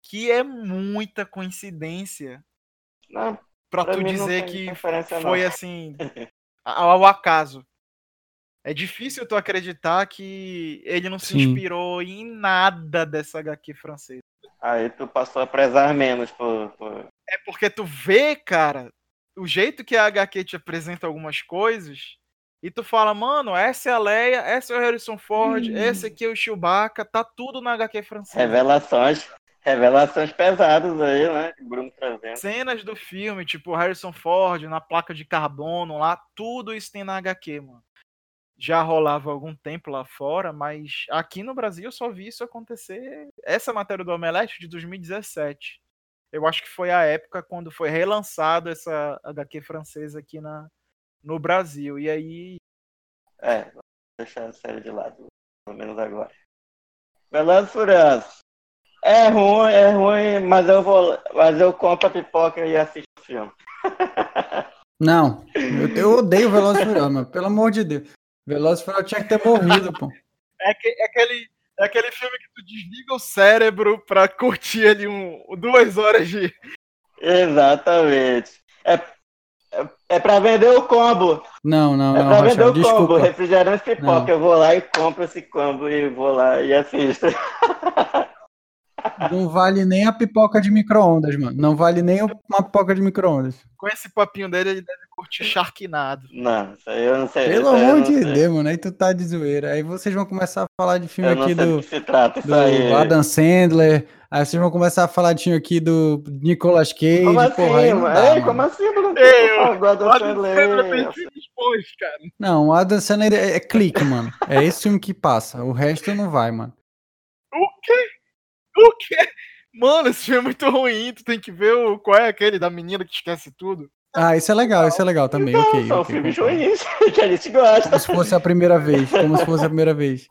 Que é muita coincidência Não, pra Pra tu dizer que foi não. assim *laughs* ao, ao acaso. É difícil tu acreditar que ele não se Sim. inspirou em nada dessa HQ francesa. aí tu passou a prezar menos por. por... É porque tu vê, cara, o jeito que a HQ te apresenta algumas coisas, e tu fala, mano, essa é a Leia, essa é o Harrison Ford, Hum. esse aqui é o Chewbacca, tá tudo na HQ francesa. Revelações. Revelações pesadas aí, né? Bruno trazendo. Cenas do filme, tipo Harrison Ford na placa de carbono lá, tudo isso tem na HQ, mano. Já rolava há algum tempo lá fora, mas aqui no Brasil eu só vi isso acontecer. Essa matéria do Omelete de 2017. Eu acho que foi a época quando foi relançado essa HQ francesa aqui na, no Brasil. E aí, É, vou deixar a série de lado, pelo menos agora. Velozes e Furiosos. É ruim, é ruim, mas eu vou, mas eu compro a pipoca e assisto o filme. *laughs* Não, eu, eu odeio Velozes e Furiosos, mano, pelo amor de Deus. Velozes e Furiosos tinha que ter morrido, pô. é, que- é aquele, é aquele filme que tu desliga o cérebro pra curtir ali um, duas horas de. Exatamente. É, é, é pra vender o combo. Não, não, É não, pra vender o combo. desculpa. Refrigerante e pipoca. Não. Eu vou lá e compro esse combo e vou lá e assisto. *laughs* Não vale nem a pipoca de micro-ondas, mano. Não vale nem uma pipoca de micro-ondas. Com esse papinho dele, ele deve curtir Sharknado. Não, isso aí eu não sei. Pelo amor de. Deus, mano. Aí tu tá de zoeira. Aí vocês vão começar a falar de filme Eu aqui do, do trata do aí. Adam Sandler. Aí vocês vão começar a falar de filme aqui do Nicolas Cage. Como assim, porra, aí mano? dá, Ei, mano. como assim, Bruno? Ei, Olha o Sandler. Sandler fez filmes bons, cara. Não, o Adam Sandler é, é clique, mano. É esse filme que passa. O resto não vai, mano. O quê? O quê? Mano, esse filme é muito ruim. Tu tem que ver o, qual é aquele da menina que esquece tudo. Ah, isso é legal, isso é legal também. Então, ok, são ok, filmes concordo. ruins que a gente gosta. Como se fosse a primeira vez. Como se fosse a primeira vez.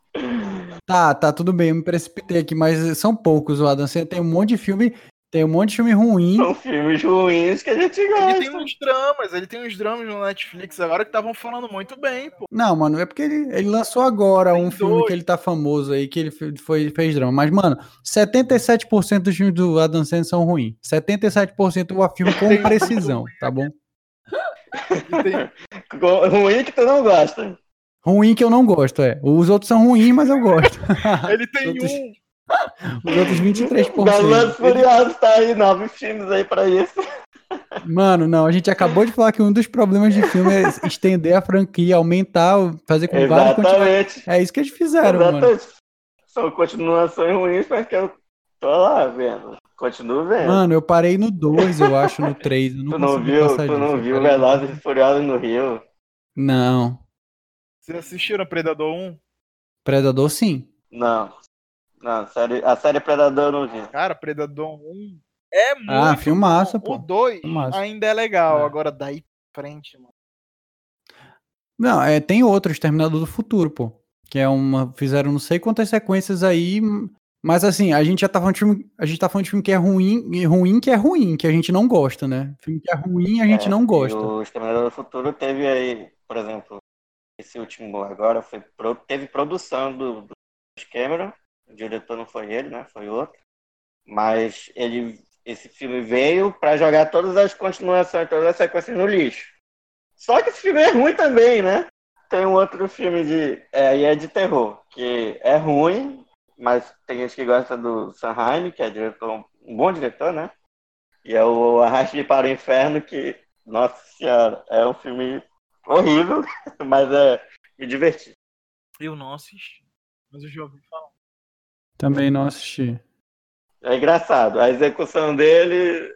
Tá, tá, tudo bem. Eu me precipitei aqui, mas são poucos. O Adam Sandler tem um monte de filme. Tem um monte de filme ruim. São filmes ruins que a gente Ele gosta. tem uns dramas, ele tem uns dramas no Netflix agora que estavam falando muito bem, pô. Não, mano, é porque ele, ele lançou agora Tem um filme dois. que ele tá famoso aí, que ele foi, fez drama. Mas, mano, 77% dos filmes do Adam Sandler são ruins. 77% eu afirmo com precisão, tá bom? Ruim que tu não gosta. Ruim que eu não gosto, é. Os outros são ruins, mas eu gosto. ele tem *laughs* Outros- um. Os outros 23%. Velozes Furiosos tá aí, nove filmes aí pra isso. Mano, não, a gente acabou de falar que um dos problemas de filme é estender a franquia, aumentar, fazer com vários. Exatamente. É isso que eles fizeram, mano. Exatamente. São continuações ruins, mas que eu tô lá vendo. Continuo vendo. Mano, eu parei no 2, eu acho, no 3. Eu não tu não viu, tu disso, não viu Velozes e Furiosos no Rio? Não. Vocês assistiram Predador 1? Predador, sim. Não. Não, a série, a série Predador não vi. Cara, Predador 1 é muito. Ah, filmaça, bom. O pô. 2 Filmaça. ainda é legal. É. Agora daí pra frente, mano. Não, é, tem outro, Exterminador do Futuro, pô. Que é uma. Fizeram não sei quantas sequências aí. Mas assim, a gente já tá falando de filme. A gente tá falando de filme que é ruim, e ruim que é ruim, que a gente não gosta, né? Filme que é ruim, a gente É, não gosta. O Exterminador do Futuro teve aí, por exemplo, esse último agora foi teve produção do, do Cameron. O diretor não foi ele, né? Foi outro. Mas ele, esse filme veio para jogar todas as continuações, todas as sequências no lixo. Só que esse filme é ruim também, né? Tem um outro filme de. É, é de terror, que é ruim, mas tem gente que gosta do Sanheim, que é diretor, um bom diretor, né? E é o Arraste para o Inferno, que, nossa senhora, é um filme horrível, *laughs* mas é me diverti. Eu não assisti, mas eu já ouvi falar. Também não assisti. É engraçado. A execução dele.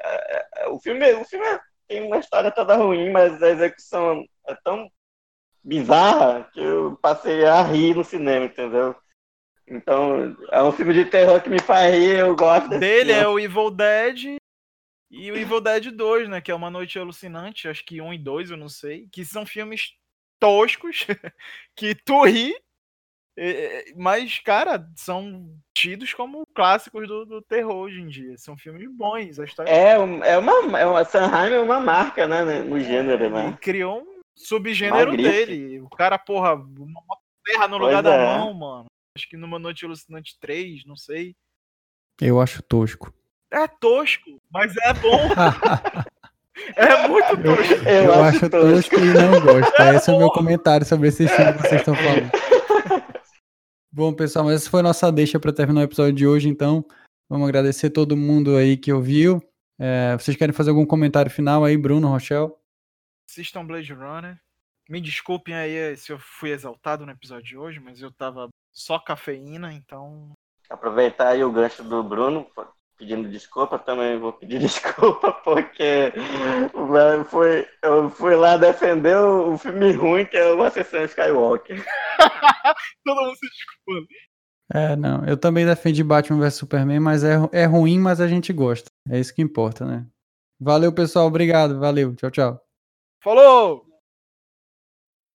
É, é, o filme, o filme é, tem uma história toda ruim, mas a execução é tão bizarra que eu passei a rir no cinema, entendeu? Então, é um filme de terror que me faz rir, eu gosto desse Dele filme. é o Evil Dead e o Evil Dead 2, né? Que é Uma Noite Alucinante, acho que um e dois, eu não sei. Que são filmes toscos, *laughs* que tu ri, mas, cara, são tidos como clássicos do, do terror hoje em dia. São filmes bons. A história... É, é uma, é uma. Sanheim é uma marca, né? No gênero, é, né? criou um subgênero dele. O cara, porra, uma terra no lugar pois da é. mão, mano. Acho que numa Noite Alucinante 3, não sei. Eu acho tosco. É tosco, mas é bom. *laughs* é muito tosco. Eu, eu acho, tosco. tosco e não gosto. *laughs* É esse é o meu comentário sobre esse filme que vocês estão falando. Bom, pessoal, mas essa foi a nossa deixa para terminar o episódio de hoje, então. Vamos agradecer todo mundo aí que ouviu. É, vocês querem fazer algum comentário final aí, Bruno, Rochelle? Assistam Blade Runner. Me desculpem aí se eu fui exaltado no episódio de hoje, mas eu tava só cafeína, então. Aproveitar aí o gancho do Bruno, pedindo desculpa, também vou pedir *laughs* desculpa, porque foi, eu fui lá defender o filme ruim que é o Ascensão Skywalker. *laughs* Todo mundo se desculpando. É, não, eu também defendi Batman vs Superman, mas é, é ruim, mas a gente gosta. É isso que importa, né? Valeu, pessoal, obrigado, valeu, tchau, tchau. Falou!